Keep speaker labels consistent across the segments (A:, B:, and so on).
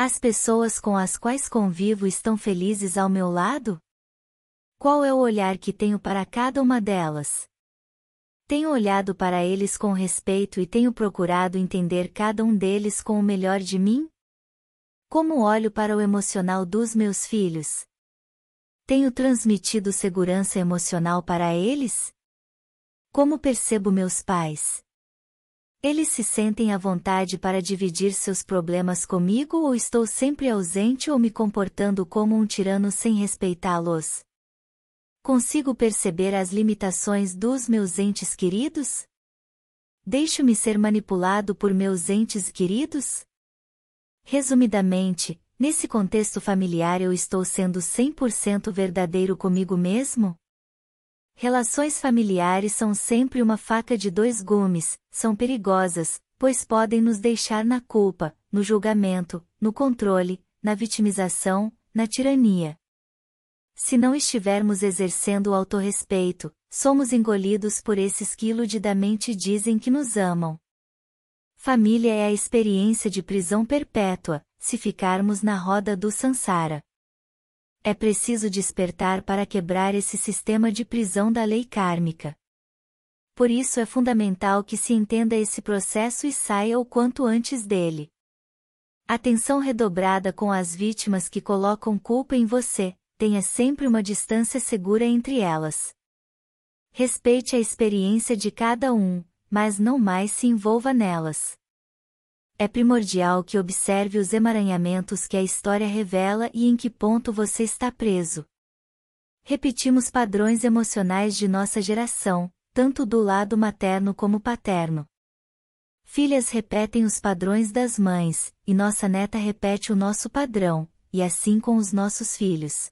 A: As pessoas com as quais convivo estão felizes ao meu lado? Qual é o olhar que tenho para cada uma delas? Tenho olhado para eles com respeito e tenho procurado entender cada um deles com o melhor de mim? Como olho para o emocional dos meus filhos? Tenho transmitido segurança emocional para eles? Como percebo meus pais? Eles se sentem à vontade para dividir seus problemas comigo ou estou sempre ausente ou me comportando como um tirano sem respeitá-los? Consigo perceber as limitações dos meus entes queridos? Deixo-me ser manipulado por meus entes queridos? Resumidamente, nesse contexto familiar eu estou sendo 100% verdadeiro comigo mesmo? Relações familiares são sempre uma faca de dois gumes, são perigosas, pois podem nos deixar na culpa, no julgamento, no controle, na vitimização, na tirania. Se não estivermos exercendo o autorrespeito, somos engolidos por esses que iludidamente dizem que nos amam. Família é a experiência de prisão perpétua, se ficarmos na roda do Sansara. É preciso despertar para quebrar esse sistema de prisão da lei kármica. Por isso é fundamental que se entenda esse processo e saia o quanto antes dele. Atenção redobrada com as vítimas que colocam culpa em você, tenha sempre uma distância segura entre elas. Respeite a experiência de cada um, mas não mais se envolva nelas. É primordial que observe os emaranhamentos que a história revela e em que ponto você está preso. Repetimos padrões emocionais de nossa geração, tanto do lado materno como paterno. Filhas repetem os padrões das mães, e nossa neta repete o nosso padrão, e assim com os nossos filhos.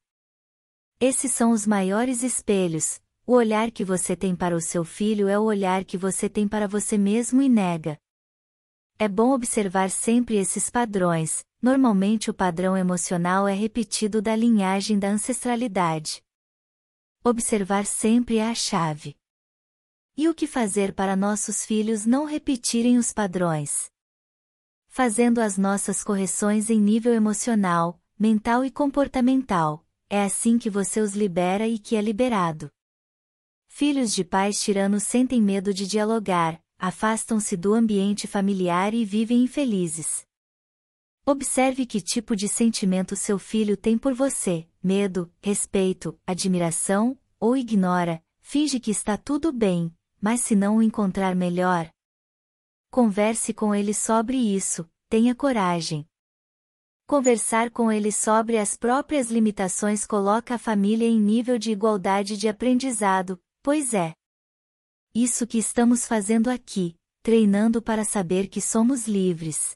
A: Esses são os maiores espelhos. O olhar que você tem para o seu filho é o olhar que você tem para você mesmo e nega. É bom observar sempre esses padrões, normalmente o padrão emocional é repetido da linhagem da ancestralidade. Observar sempre é a chave. E o que fazer para nossos filhos não repetirem os padrões? Fazendo as nossas correções em nível emocional, mental e comportamental, é assim que você os libera e que é liberado. Filhos de pais tiranos sentem medo de dialogar, afastam-se do ambiente familiar e vivem infelizes. Observe que tipo de sentimento seu filho tem por você: medo, respeito, admiração, ou ignora, finge que está tudo bem, mas se não o encontrar melhor. Converse com ele sobre isso, tenha coragem. Conversar com ele sobre as próprias limitações coloca a família em nível de igualdade de aprendizado, pois é. Isso que estamos fazendo aqui, treinando para saber que somos livres.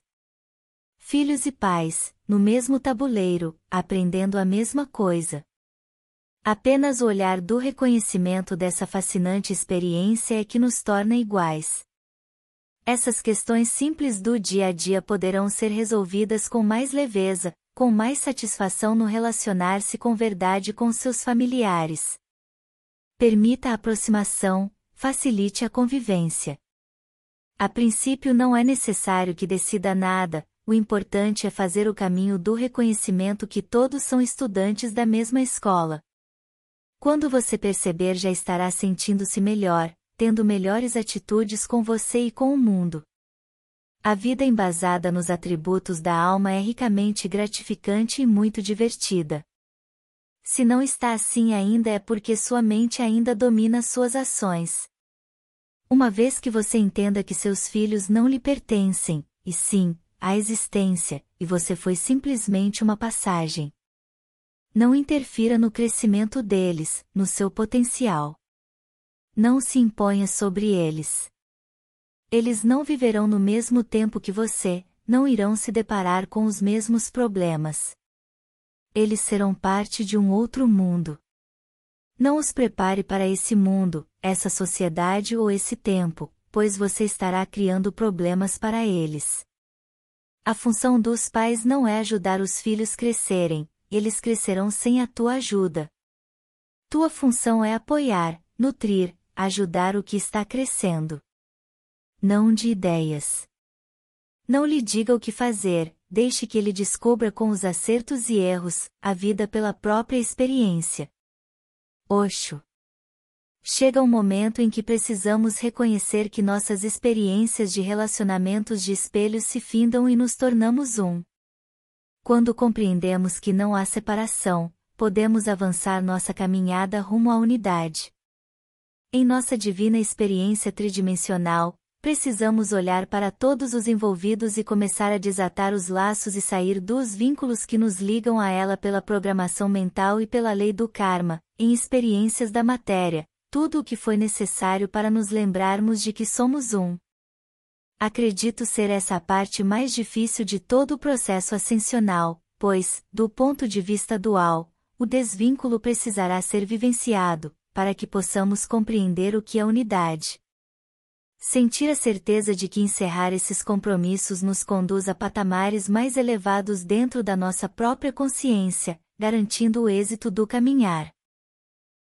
A: Filhos e pais, no mesmo tabuleiro, aprendendo a mesma coisa. Apenas o olhar do reconhecimento dessa fascinante experiência é que nos torna iguais. Essas questões simples do dia a dia poderão ser resolvidas com mais leveza, com mais satisfação no relacionar-se com verdade com seus familiares. Permita a aproximação, facilite a convivência. A princípio não é necessário que decida nada, o importante é fazer o caminho do reconhecimento que todos são estudantes da mesma escola. Quando você perceber já estará sentindo-se melhor, tendo melhores atitudes com você e com o mundo. A vida embasada nos atributos da alma é ricamente gratificante e muito divertida. Se não está assim ainda é porque sua mente ainda domina suas ações. Uma vez que você entenda que seus filhos não lhe pertencem, e sim, a existência, e você foi simplesmente uma passagem. Não interfira no crescimento deles, no seu potencial. Não se imponha sobre eles. Eles não viverão no mesmo tempo que você, não irão se deparar com os mesmos problemas. Eles serão parte de um outro mundo. Não os prepare para esse mundo, essa sociedade ou esse tempo, pois você estará criando problemas para eles. A função dos pais não é ajudar os filhos crescerem, eles crescerão sem a tua ajuda. Tua função é apoiar, nutrir, ajudar o que está crescendo. Não de ideias. Não lhe diga o que fazer, deixe que ele descubra com os acertos e erros, a vida pela própria experiência. Oxo. Chega um momento em que precisamos reconhecer que nossas experiências de relacionamentos de espelhos se findam e nos tornamos um. Quando compreendemos que não há separação, podemos avançar nossa caminhada rumo à unidade. Em nossa divina experiência tridimensional, precisamos olhar para todos os envolvidos e começar a desatar os laços e sair dos vínculos que nos ligam a ela pela programação mental e pela lei do karma, em experiências da matéria, tudo o que foi necessário para nos lembrarmos de que somos um. Acredito ser essa a parte mais difícil de todo o processo ascensional, pois, do ponto de vista dual, o desvínculo precisará ser vivenciado, para que possamos compreender o que é unidade. Sentir a certeza de que encerrar esses compromissos nos conduz a patamares mais elevados dentro da nossa própria consciência, garantindo o êxito do caminhar.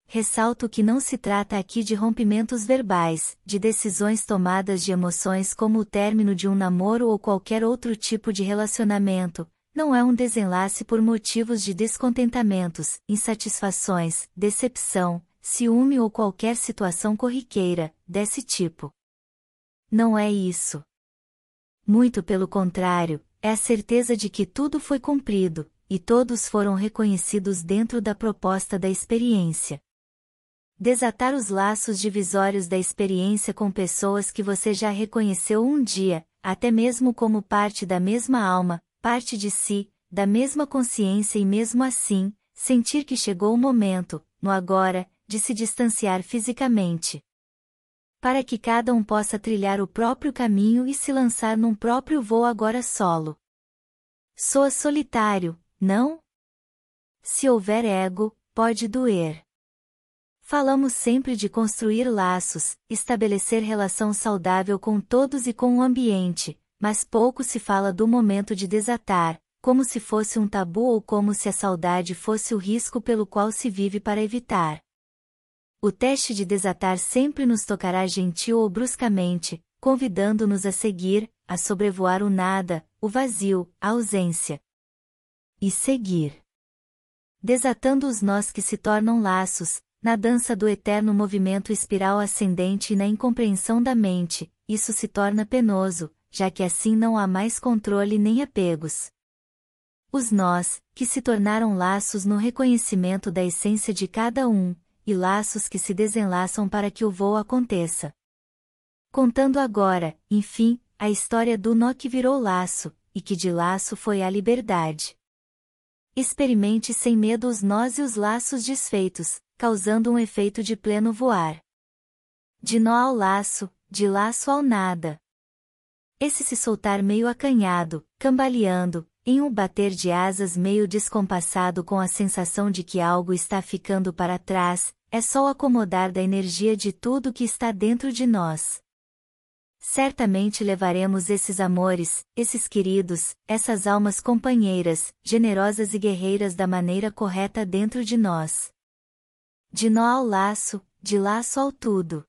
A: Ressalto que não se trata aqui de rompimentos verbais, de decisões tomadas de emoções como o término de um namoro ou qualquer outro tipo de relacionamento, não é um desenlace por motivos de descontentamentos, insatisfações, decepção, ciúme ou qualquer situação corriqueira, desse tipo. Não é isso. Muito pelo contrário, é a certeza de que tudo foi cumprido, e todos foram reconhecidos dentro da proposta da experiência. Desatar os laços divisórios da experiência com pessoas que você já reconheceu um dia, até mesmo como parte da mesma alma, parte de si, da mesma consciência e mesmo assim, sentir que chegou o momento, no agora, de se distanciar fisicamente, para que cada um possa trilhar o próprio caminho e se lançar num próprio voo agora solo. Soa solitário, não? Se houver ego, pode doer. Falamos sempre de construir laços, estabelecer relação saudável com todos e com o ambiente, mas pouco se fala do momento de desatar, como se fosse um tabu ou como se a saudade fosse o risco pelo qual se vive para evitar. O teste de desatar sempre nos tocará gentil ou bruscamente, convidando-nos a seguir, a sobrevoar o nada, o vazio, a ausência. E seguir. Desatando os nós que se tornam laços, na dança do eterno movimento espiral ascendente e na incompreensão da mente, isso se torna penoso, já que assim não há mais controle nem apegos. Os nós, que se tornaram laços no reconhecimento da essência de cada um, e laços que se desenlaçam para que o voo aconteça. Contando agora, enfim, a história do nó que virou laço, e que de laço foi a liberdade. Experimente sem medo os nós e os laços desfeitos, causando um efeito de pleno voar. De nó ao laço, de laço ao nada. Esse se soltar meio acanhado, cambaleando, em um bater de asas meio descompassado com a sensação de que algo está ficando para trás, é só o acomodar da energia de tudo que está dentro de nós. Certamente levaremos esses amores, esses queridos, essas almas companheiras, generosas e guerreiras da maneira correta dentro de nós. De nó ao laço, de laço ao tudo.